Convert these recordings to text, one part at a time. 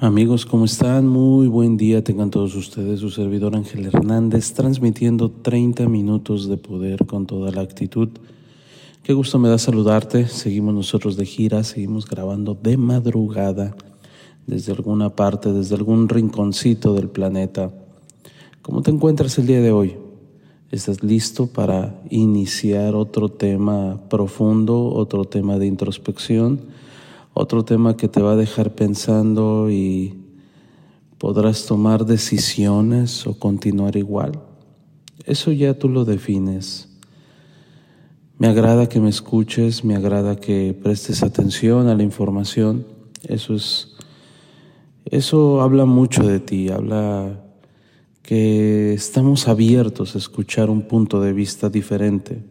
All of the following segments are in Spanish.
Amigos, ¿cómo están? Muy buen día tengan todos ustedes. Su servidor Ángel Hernández transmitiendo 30 minutos de poder con toda la actitud. Qué gusto me da saludarte. Seguimos nosotros de gira, seguimos grabando de madrugada desde alguna parte, desde algún rinconcito del planeta. ¿Cómo te encuentras el día de hoy? ¿Estás listo para iniciar otro tema profundo, otro tema de introspección? Otro tema que te va a dejar pensando y podrás tomar decisiones o continuar igual. Eso ya tú lo defines. Me agrada que me escuches, me agrada que prestes atención a la información. Eso es eso habla mucho de ti, habla que estamos abiertos a escuchar un punto de vista diferente.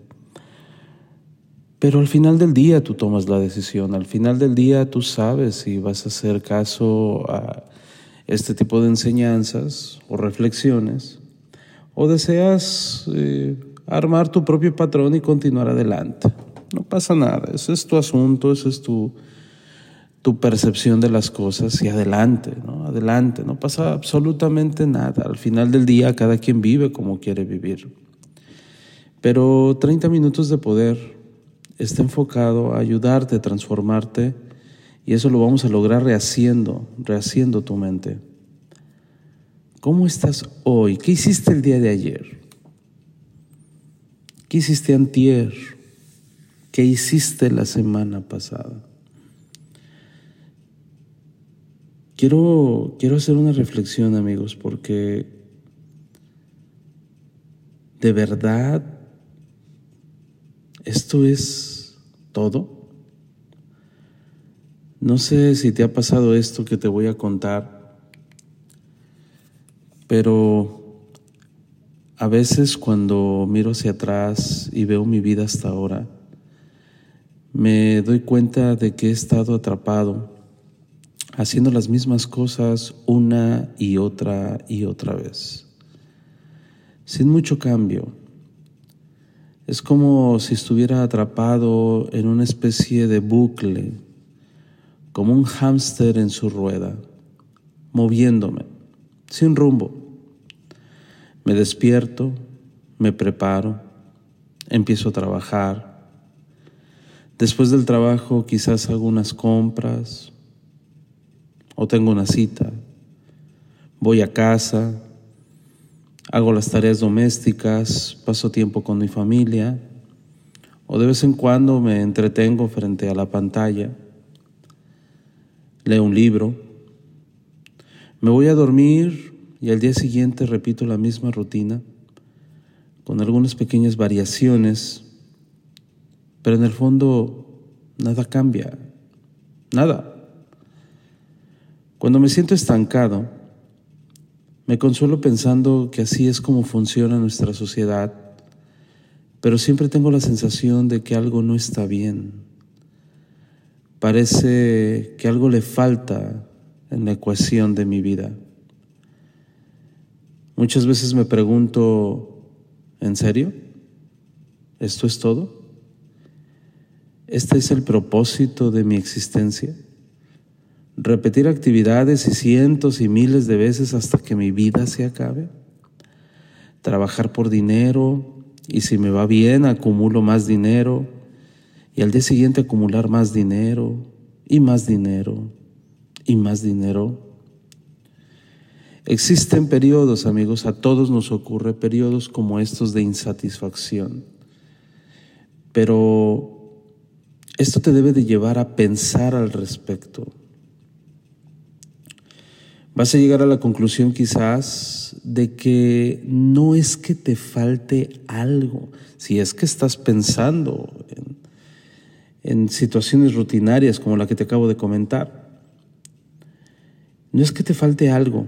Pero al final del día tú tomas la decisión, al final del día tú sabes si vas a hacer caso a este tipo de enseñanzas o reflexiones o deseas eh, armar tu propio patrón y continuar adelante. No pasa nada, ese es tu asunto, esa es tu, tu percepción de las cosas y adelante, ¿no? Adelante, no pasa absolutamente nada. Al final del día cada quien vive como quiere vivir. Pero 30 minutos de poder está enfocado a ayudarte a transformarte y eso lo vamos a lograr rehaciendo, rehaciendo tu mente. ¿Cómo estás hoy? ¿Qué hiciste el día de ayer? ¿Qué hiciste antier? ¿Qué hiciste la semana pasada? Quiero, quiero hacer una reflexión, amigos, porque de verdad ¿esto es todo? No sé si te ha pasado esto que te voy a contar, pero a veces cuando miro hacia atrás y veo mi vida hasta ahora, me doy cuenta de que he estado atrapado haciendo las mismas cosas una y otra y otra vez, sin mucho cambio es como si estuviera atrapado en una especie de bucle, como un hámster en su rueda, moviéndome, sin rumbo. Me despierto, me preparo, empiezo a trabajar. Después del trabajo quizás hago unas compras o tengo una cita. Voy a casa, hago las tareas domésticas, paso tiempo con mi familia o de vez en cuando me entretengo frente a la pantalla, leo un libro, me voy a dormir y al día siguiente repito la misma rutina con algunas pequeñas variaciones, pero en el fondo nada cambia, nada. Cuando me siento estancado, me consuelo pensando que así es como funciona nuestra sociedad, pero siempre tengo la sensación de que algo no está bien. Parece que algo le falta en la ecuación de mi vida. Muchas veces me pregunto, ¿en serio? ¿Esto es todo? ¿Este es el propósito de mi existencia? Repetir actividades y cientos y miles de veces hasta que mi vida se acabe, trabajar por dinero y si me va bien acumulo más dinero y al día siguiente acumular más dinero y más dinero y más dinero. Existen periodos, amigos, a todos nos ocurre periodos como estos de insatisfacción, pero esto te debe de llevar a pensar al respecto vas a llegar a la conclusión quizás de que no es que te falte algo, si es que estás pensando en, situaciones rutinarias como la que te acabo de comentar, no es que te falte algo,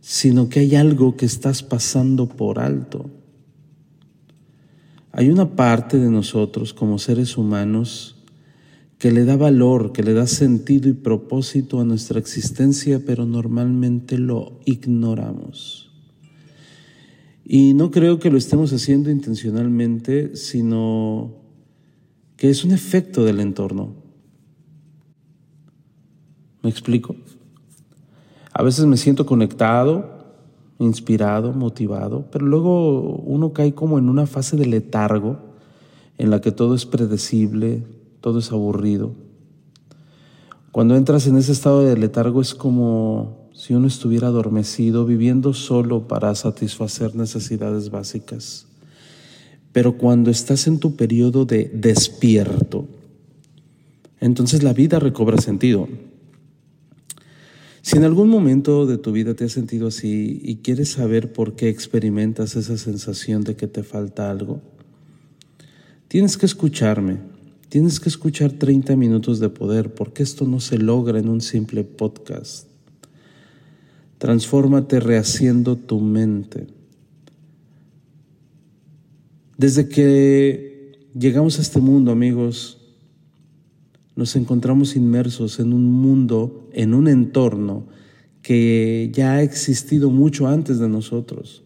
sino que hay algo que estás pasando por alto. Hay una parte de nosotros como seres humanos que le da valor, que le da sentido y propósito a nuestra existencia, pero normalmente lo ignoramos. Y no creo que lo estemos haciendo intencionalmente, sino que es un efecto del entorno. ¿Me explico? A veces me siento conectado, inspirado, motivado, pero luego uno cae como en una fase de letargo en la que todo es predecible, todo es aburrido. Cuando entras en ese estado de letargo es como si uno estuviera adormecido, viviendo solo para satisfacer necesidades básicas. Pero cuando estás en tu periodo de despierto, entonces la vida recobra sentido. Si en algún momento de tu vida te has sentido así y quieres saber por qué experimentas esa sensación de que te falta algo, tienes que escucharme, tienes que escuchar 30 minutos de poder porque esto no se logra en un simple podcast. Transfórmate rehaciendo tu mente. Desde que llegamos a este mundo, amigos, nos encontramos inmersos en un mundo, en un entorno que ya ha existido mucho antes de nosotros.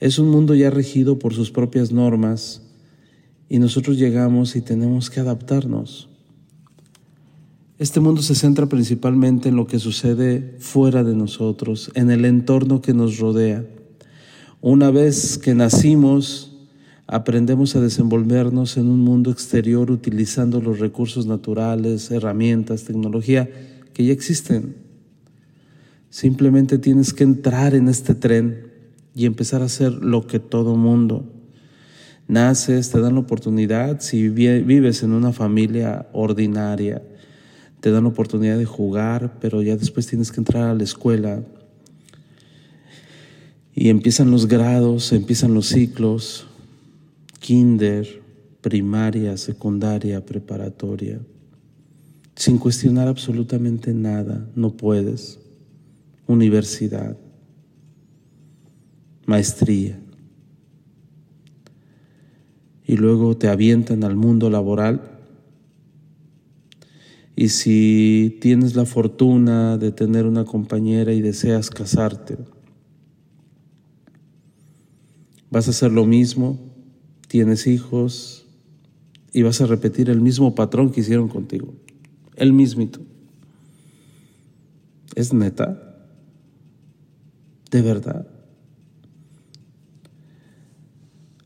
Es un mundo ya regido por sus propias normas y nosotros llegamos y tenemos que adaptarnos. Este mundo se centra principalmente en lo que sucede fuera de nosotros, en el entorno que nos rodea. Una vez que nacimos, aprendemos a desenvolvernos en un mundo exterior utilizando los recursos naturales, herramientas, tecnología que ya existen. Simplemente tienes que entrar en este tren y empezar a hacer lo que todo mundo. Naces, te dan la oportunidad, si vives en una familia ordinaria, te dan la oportunidad de jugar, pero ya después tienes que entrar a la escuela. Y empiezan los grados, empiezan los ciclos, kinder, primaria, secundaria, preparatoria, sin cuestionar absolutamente nada, no puedes. Universidad, maestría. Y luego te avientan al mundo laboral. Y si tienes la fortuna de tener una compañera y deseas casarte, vas a hacer lo mismo tienes hijos y vas a repetir el mismo patrón que hicieron contigo, el mismito. ¿Es neta? ¿De verdad?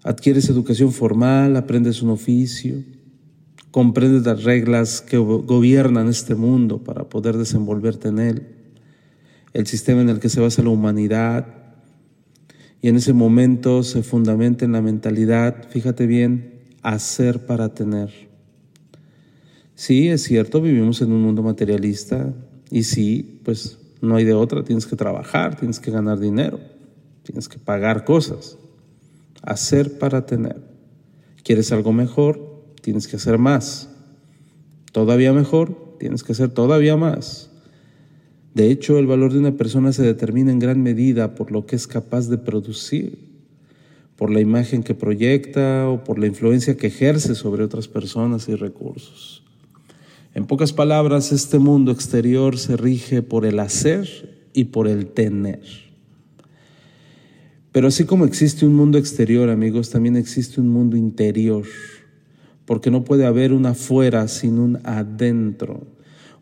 Adquieres educación formal, aprendes un oficio, comprendes las reglas que gobiernan este mundo para poder desenvolverte en él, el sistema en el que se basa la humanidad, y en ese momento se fundamenta en la mentalidad, fíjate bien, hacer para tener. Sí, es cierto, vivimos en un mundo materialista y sí, pues no hay de otra, tienes que trabajar, tienes que ganar dinero, tienes que pagar cosas. Hacer para tener. ¿Quieres algo mejor? Tienes que hacer más. Todavía mejor, tienes que hacer todavía más. De hecho, el valor de una persona se determina en gran medida por lo que es capaz de producir, por la imagen que proyecta o por la influencia que ejerce sobre otras personas y recursos. En pocas palabras, este mundo exterior se rige por el hacer y por el tener. Pero así como existe un mundo exterior, amigos, también existe un mundo interior, porque no puede haber un afuera sin un adentro.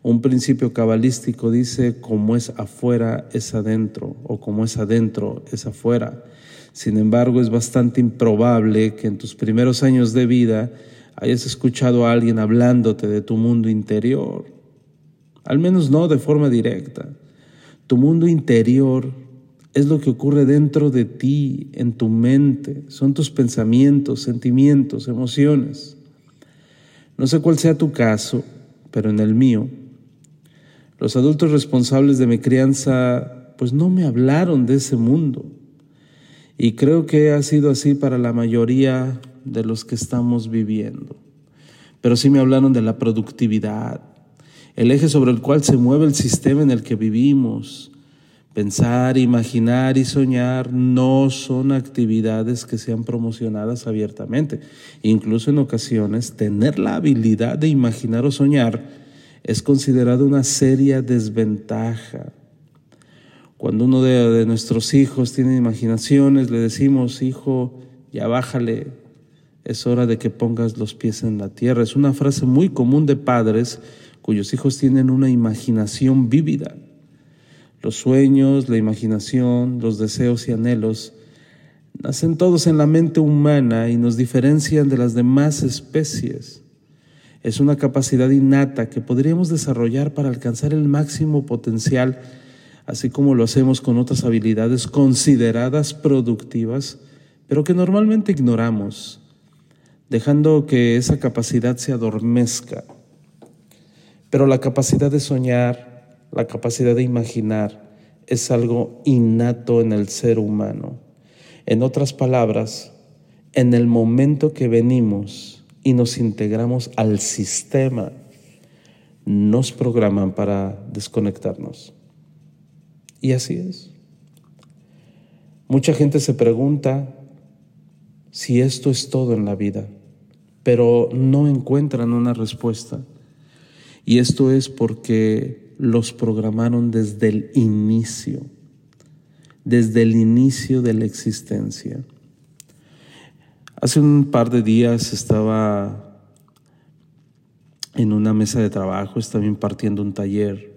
Un principio cabalístico dice, como es afuera es adentro, o como es adentro es afuera. Sin embargo, es bastante improbable que en tus primeros años de vida hayas escuchado a alguien hablándote de tu mundo interior. Al menos no de forma directa. Tu mundo interior es lo que ocurre dentro de ti, en tu mente. Son tus pensamientos, sentimientos, emociones. No sé cuál sea tu caso, pero en el mío, los adultos responsables de mi crianza pues no me hablaron de ese mundo. Y creo que ha sido así para la mayoría de los que estamos viviendo. Pero sí me hablaron de la productividad el eje sobre el cual se mueve el sistema en el que vivimos. Pensar, imaginar y soñar no son actividades que sean promocionadas abiertamente. Incluso en ocasiones, tener la habilidad de imaginar o soñar es considerado una seria desventaja. Cuando uno de, de nuestros hijos tiene imaginaciones, le decimos, hijo, ya bájale, es hora de que pongas los pies en la tierra. Es una frase muy común de padres cuyos hijos tienen una imaginación vívida. Los sueños, la imaginación, los deseos y anhelos nacen todos en la mente humana y nos diferencian de las demás especies. Es una capacidad innata que podríamos desarrollar para alcanzar el máximo potencial, así como lo hacemos con otras habilidades consideradas productivas, pero que normalmente ignoramos, dejando que esa capacidad se adormezca. Pero la capacidad de soñar, la capacidad de imaginar, es algo innato en el ser humano. En otras palabras, en el momento que venimos y nos integramos al sistema, nos programan para desconectarnos. Y así es. Mucha gente se pregunta si esto es todo en la vida, pero no encuentran una respuesta. Y esto es porque los programaron desde el inicio, desde el inicio de la existencia. Hace un par de días estaba en una mesa de trabajo, estaba impartiendo un taller,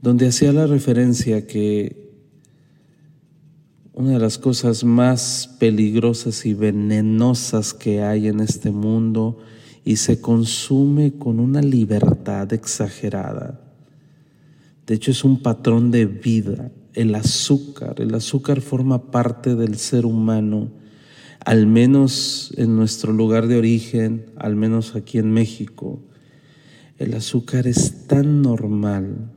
donde hacía la referencia que una de las cosas más peligrosas y venenosas que hay en este mundo y se consume con una libertad exagerada. De hecho, es un patrón de vida, el azúcar. El azúcar forma parte del ser humano, al menos en nuestro lugar de origen, al menos aquí en México. El azúcar es tan normal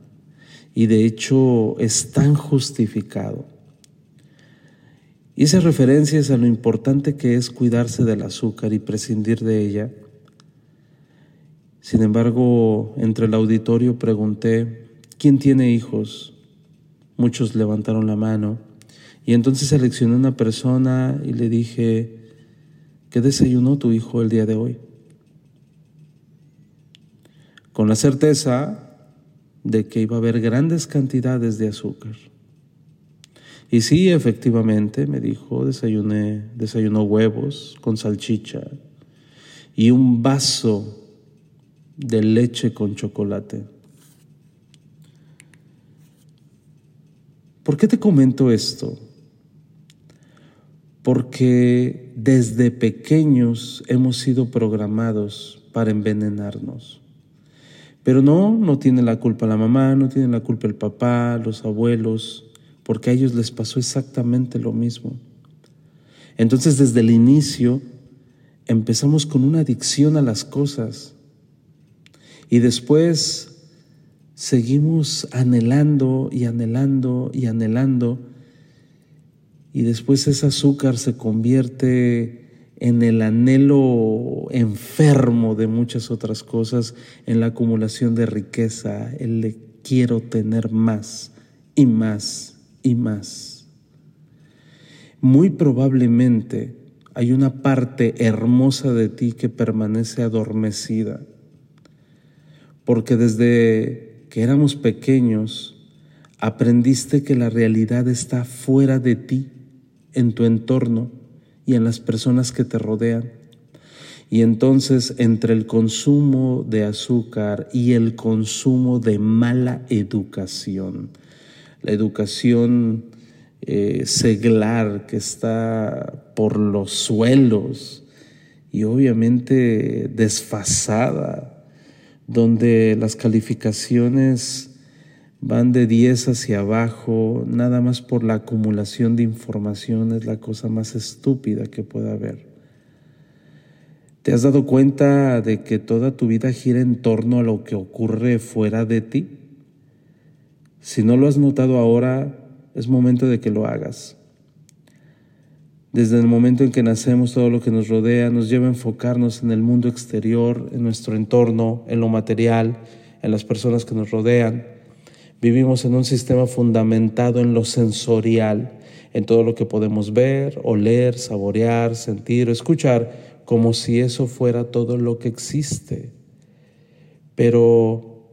y de hecho es tan justificado y esa referencia es a lo importante que es cuidarse del azúcar y prescindir de ella. Sin embargo, entre el auditorio pregunté, ¿quién tiene hijos? Muchos levantaron la mano y entonces seleccioné una persona y le dije, ¿qué desayunó tu hijo el día de hoy? Con la certeza de que iba a haber grandes cantidades de azúcar. Y sí, efectivamente, me dijo, desayuné, desayunó huevos con salchicha y un vaso de leche con chocolate. ¿Por qué te comento esto? Porque desde pequeños hemos sido programados para envenenarnos. Pero no, no tiene la culpa la mamá, no tiene la culpa el papá, los abuelos, porque a ellos les pasó exactamente lo mismo. Entonces desde el inicio empezamos con una adicción a las cosas y después seguimos anhelando y anhelando y anhelando y después ese azúcar se convierte en el anhelo enfermo de muchas otras cosas, en la acumulación de riqueza, el le quiero tener más y más y más. Muy probablemente hay una parte hermosa de ti que permanece adormecida, porque desde que éramos pequeños aprendiste que la realidad está fuera de ti, en tu entorno y en las personas que te rodean. Y entonces entre el consumo de azúcar y el consumo de mala educación, la educación eh, seglar que está por los suelos y obviamente desfasada, donde las calificaciones van de 10 hacia abajo, nada más por la acumulación de información es la cosa más estúpida que pueda haber. ¿Te has dado cuenta de que toda tu vida gira en torno a lo que ocurre fuera de ti? Si no lo has notado ahora, es momento de que lo hagas. Desde el momento en que nacemos, todo lo que nos rodea nos lleva a enfocarnos en el mundo exterior, en nuestro entorno, en lo material, en las personas que nos rodean. Vivimos en un sistema fundamentado en lo sensorial, en todo lo que podemos ver, oler, saborear, sentir o escuchar, como si eso fuera todo lo que existe. Pero,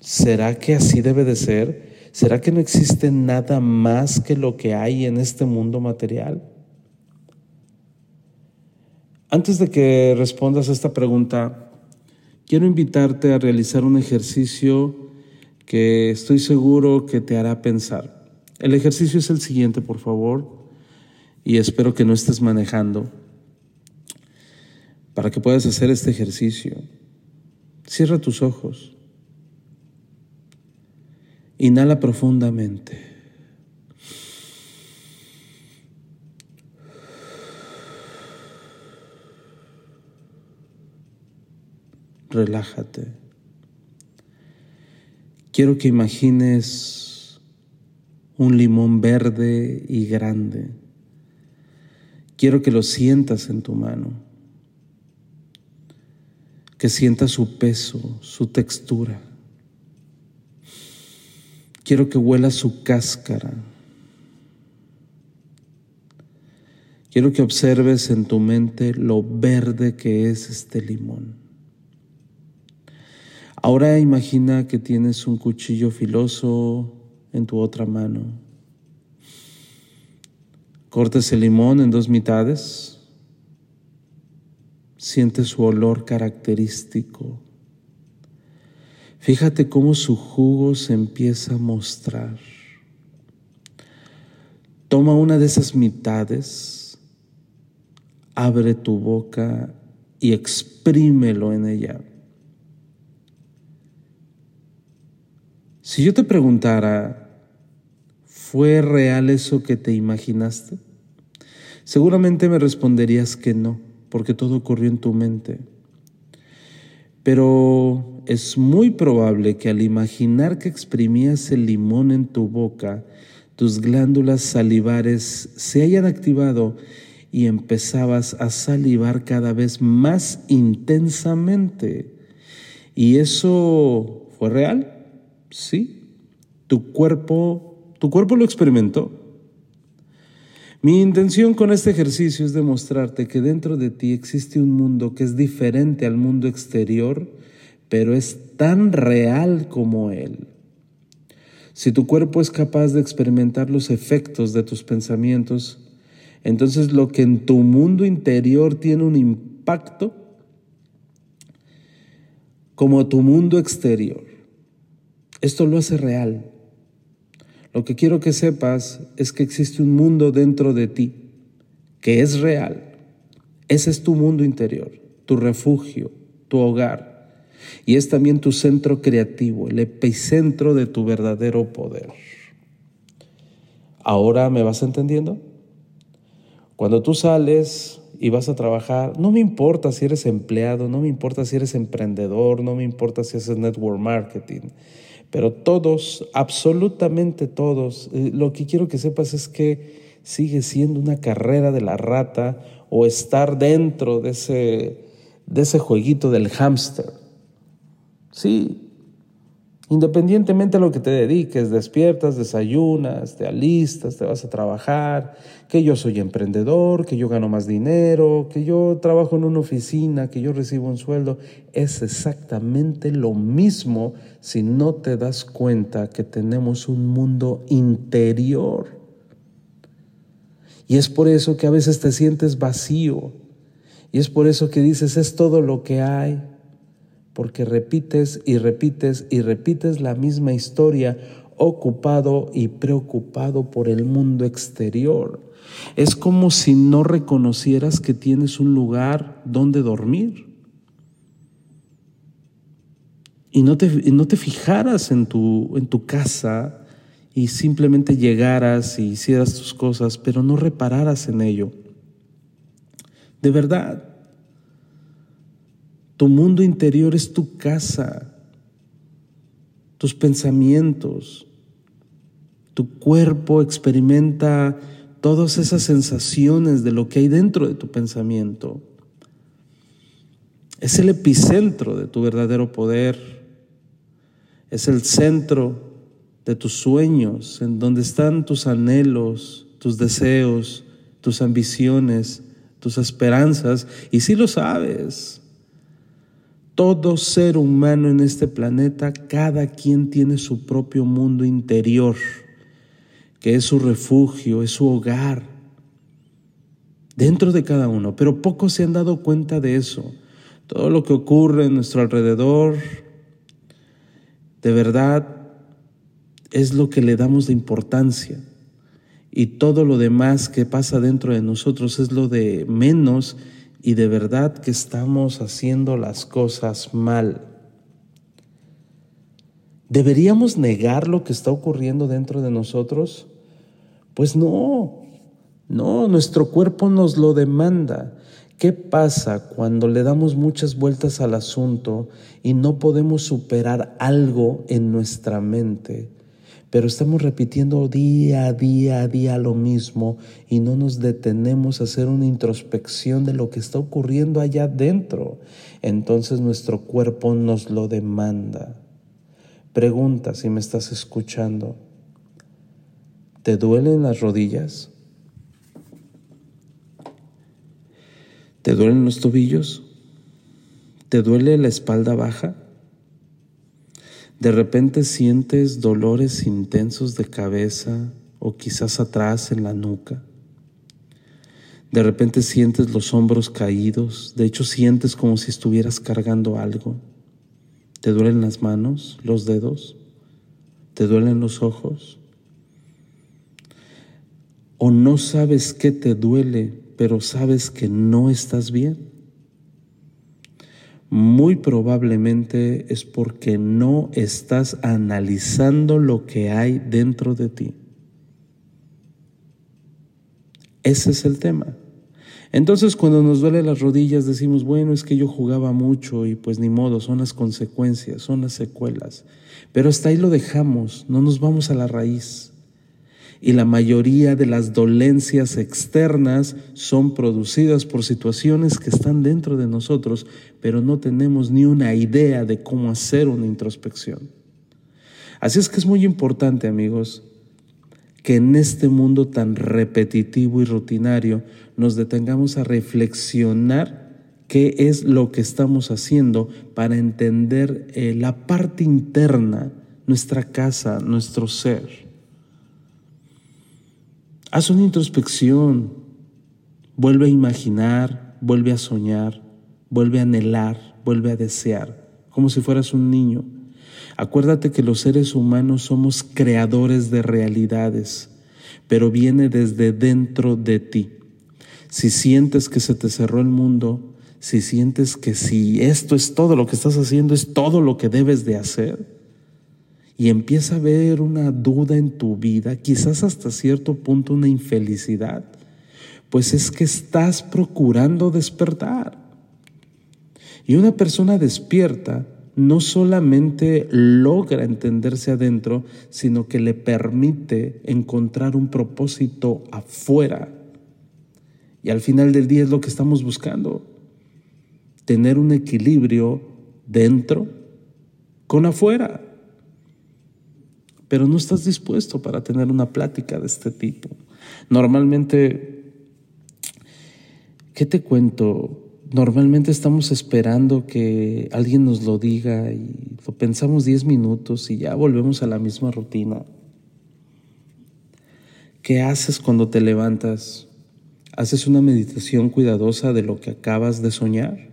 ¿será que así debe de ser? ¿Será que no existe nada más que lo que hay en este mundo material? Antes de que respondas a esta pregunta, quiero invitarte a realizar un ejercicio que estoy seguro que te hará pensar. El ejercicio es el siguiente, por favor, y espero que no estés manejando. Para que puedas hacer este ejercicio, cierra tus ojos. Inhala profundamente. Relájate. Quiero que imagines un limón verde y grande. Quiero que lo sientas en tu mano, que sientas su peso, su textura. Quiero que huela su cáscara. Quiero que observes en tu mente lo verde que es este limón. Ahora imagina que tienes un cuchillo filoso en tu otra mano. Cortes el limón en dos mitades. Siente su olor característico. Fíjate cómo su jugo se empieza a mostrar. Toma una de esas mitades, abre tu boca y exprímelo en ella. Si yo te preguntara, ¿fue real eso que te imaginaste? Seguramente me responderías que no, porque todo ocurrió en tu mente. Pero es muy probable que al imaginar que exprimías el limón en tu boca, tus glándulas salivares se hayan activado y empezabas a salivar cada vez más intensamente. ¿Y eso fue real? Sí, tu cuerpo, tu cuerpo lo experimentó. Mi intención con este ejercicio es demostrarte que dentro de ti existe un mundo que es diferente al mundo exterior, pero es tan real como él. Si tu cuerpo es capaz de experimentar los efectos de tus pensamientos, entonces lo que en tu mundo interior tiene un impacto como tu mundo exterior. Esto lo hace real. Lo que quiero que sepas es que existe un mundo dentro de ti que es real. Ese es tu mundo interior, tu refugio, tu hogar. Y es también tu centro creativo, el epicentro de tu verdadero poder. ¿Ahora me vas entendiendo? Cuando tú sales y vas a trabajar, no me importa si eres empleado, no me importa si eres emprendedor, no me importa si haces network marketing. Pero todos, absolutamente todos, eh, lo que quiero que sepas es que sigue siendo una carrera de la rata o estar dentro de ese, de ese jueguito del hámster. Sí, Independientemente de lo que te dediques, despiertas, desayunas, te alistas, te vas a trabajar, que yo soy emprendedor, que yo gano más dinero, que yo trabajo en una oficina, que yo recibo un sueldo, es exactamente lo mismo si no te das cuenta que tenemos un mundo interior. Y es por eso que a veces te sientes vacío. Y es por eso que dices, es todo lo que hay porque repites y repites y repites la misma historia ocupado y preocupado por el mundo exterior. Es como si no reconocieras que tienes un lugar donde dormir. Y no te, no te fijaras en tu, en tu casa y simplemente llegaras y hicieras tus cosas, pero no repararas en ello. De verdad, tu mundo interior es tu casa, tus pensamientos, tu cuerpo experimenta todas esas sensaciones de lo que hay dentro de tu pensamiento. Es el epicentro de tu verdadero poder. es el centro de tus sueños, en donde están tus anhelos, tus deseos, tus ambiciones, tus esperanzas, y si lo sabes. Todo ser humano en este planeta, cada quien tiene su propio mundo interior, que es su refugio, es su hogar, dentro de cada uno, pero pocos se han dado cuenta de eso. Todo lo que ocurre en nuestro alrededor, de verdad, es lo que le damos de importancia. Y todo lo demás que pasa dentro de nosotros es lo de menos y de verdad que estamos haciendo las cosas mal. ¿Deberíamos negar lo que está ocurriendo dentro de nosotros? Pues no, no, nuestro cuerpo nos lo demanda. ¿Qué pasa cuando le damos muchas vueltas al asunto y no podemos superar algo en nuestra mente? Pero estamos repitiendo día a día a día lo mismo y no nos detenemos a hacer una introspección de lo que está ocurriendo allá adentro. Entonces nuestro cuerpo nos lo demanda. Pregunta si me estás escuchando. ¿Te duelen las rodillas? ¿Te duelen los tobillos? ¿Te duele la espalda baja? De repente sientes dolores intensos de cabeza o quizás atrás en la nuca. De repente sientes los hombros caídos, de hecho sientes como si estuvieras cargando algo. ¿Te duelen las manos, los dedos? ¿Te duelen los ojos? ¿O no sabes qué te duele, pero sabes que no estás bien? Muy probablemente es porque no estás analizando lo que hay dentro de ti. Ese es el tema. Entonces cuando nos duele las rodillas decimos, bueno, es que yo jugaba mucho y pues ni modo, son las consecuencias, son las secuelas. Pero hasta ahí lo dejamos, no nos vamos a la raíz y la mayoría de las dolencias externas son producidas por situaciones que están dentro de nosotros, pero no tenemos ni una idea de cómo hacer una introspección. Así es que es muy importante, amigos, que en este mundo tan repetitivo y rutinario nos detengamos a reflexionar qué es lo que estamos haciendo para entender eh, la parte interna, nuestra casa, nuestro ser. Haz una introspección, vuelve a imaginar, vuelve a soñar, vuelve a anhelar, vuelve a desear, como si fueras un niño. Acuérdate que los seres humanos somos creadores de realidades, pero viene desde dentro de ti. Si sientes que se te cerró el mundo, si sientes que si esto es todo lo que estás haciendo, es todo lo que debes de hacer, y empieza a haber una duda en tu vida, quizás hasta cierto punto una infelicidad, pues es que estás procurando despertar. Y una persona despierta no solamente logra entenderse adentro, sino que le permite encontrar un propósito afuera. Y al final del día es lo que estamos buscando, tener un equilibrio dentro con afuera pero no estás dispuesto para tener una plática de este tipo. Normalmente, ¿qué te cuento? Normalmente estamos esperando que alguien nos lo diga y lo pensamos 10 minutos y ya volvemos a la misma rutina. ¿Qué haces cuando te levantas? ¿Haces una meditación cuidadosa de lo que acabas de soñar?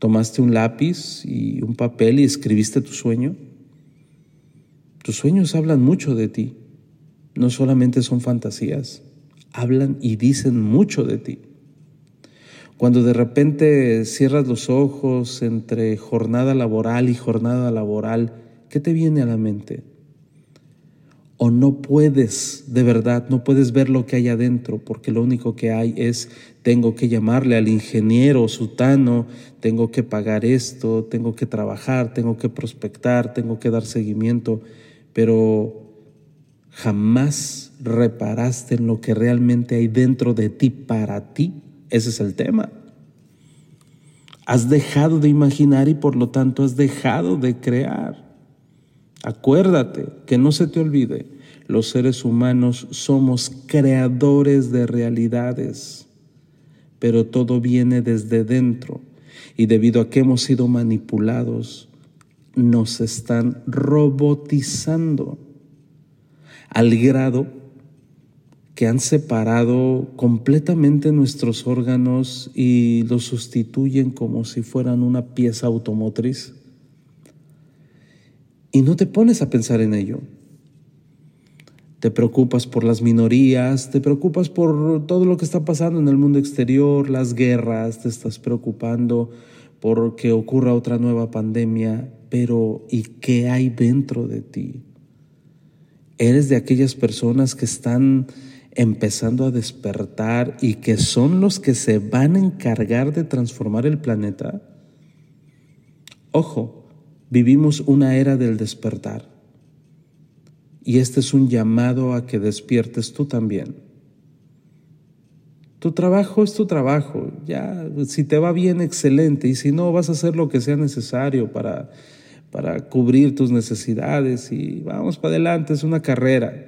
¿Tomaste un lápiz y un papel y escribiste tu sueño? Tus sueños hablan mucho de ti. No solamente son fantasías, hablan y dicen mucho de ti. Cuando de repente cierras los ojos entre jornada laboral y jornada laboral, ¿qué te viene a la mente? O no puedes, de verdad, no puedes ver lo que hay adentro, porque lo único que hay es, tengo que llamarle al ingeniero sutano, tengo que pagar esto, tengo que trabajar, tengo que prospectar, tengo que dar seguimiento pero jamás reparaste en lo que realmente hay dentro de ti para ti. Ese es el tema. Has dejado de imaginar y por lo tanto has dejado de crear. Acuérdate, que no se te olvide, los seres humanos somos creadores de realidades, pero todo viene desde dentro y debido a que hemos sido manipulados, nos están robotizando al grado que han separado completamente nuestros órganos y los sustituyen como si fueran una pieza automotriz. Y no te pones a pensar en ello. Te preocupas por las minorías, te preocupas por todo lo que está pasando en el mundo exterior, las guerras, te estás preocupando por que ocurra otra nueva pandemia, pero ¿y qué hay dentro de ti? Eres de aquellas personas que están empezando a despertar y que son los que se van a encargar de transformar el planeta? Ojo, vivimos una era del despertar y este es un llamado a que despiertes tú también. Tu trabajo es tu trabajo, ya, si te va bien, excelente, y si no, vas a hacer lo que sea necesario para, para cubrir tus necesidades y vamos para adelante, es una carrera.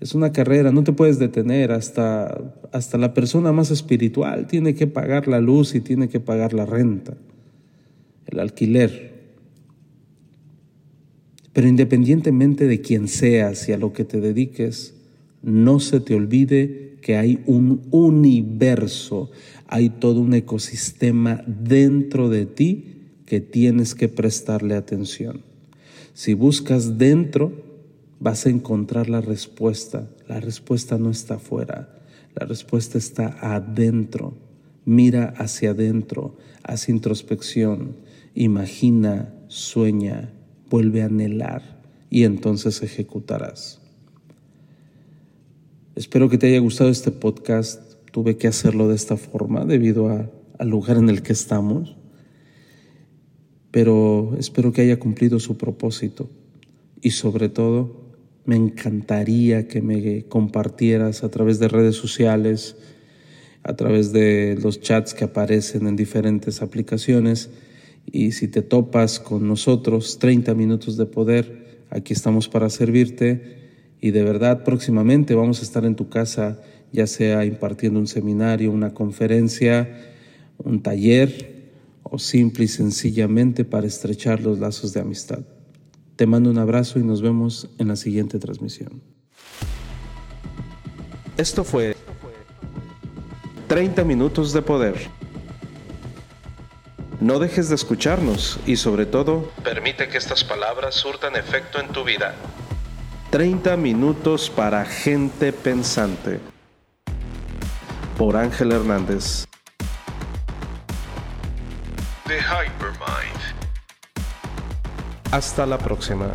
Es una carrera, no te puedes detener, hasta, hasta la persona más espiritual tiene que pagar la luz y tiene que pagar la renta, el alquiler. Pero independientemente de quién seas y a lo que te dediques, no se te olvide que hay un universo, hay todo un ecosistema dentro de ti que tienes que prestarle atención. Si buscas dentro, vas a encontrar la respuesta. La respuesta no está afuera, la respuesta está adentro. Mira hacia adentro, haz introspección, imagina, sueña, vuelve a anhelar y entonces ejecutarás. Espero que te haya gustado este podcast. Tuve que hacerlo de esta forma debido al lugar en el que estamos, pero espero que haya cumplido su propósito y sobre todo me encantaría que me compartieras a través de redes sociales, a través de los chats que aparecen en diferentes aplicaciones. Y si te topas con nosotros, 30 minutos de poder, aquí estamos para servirte. Y de verdad, próximamente vamos a estar en tu casa, ya sea impartiendo un seminario, una conferencia, un taller o simple y sencillamente para estrechar los lazos de amistad. Te mando un abrazo y nos vemos en la siguiente transmisión. Esto fue 30 minutos de poder. No dejes de escucharnos y sobre todo, permite que estas palabras surtan efecto en tu vida. 30 minutos para gente pensante. Por Ángel Hernández. The Hypermind. Hasta la próxima.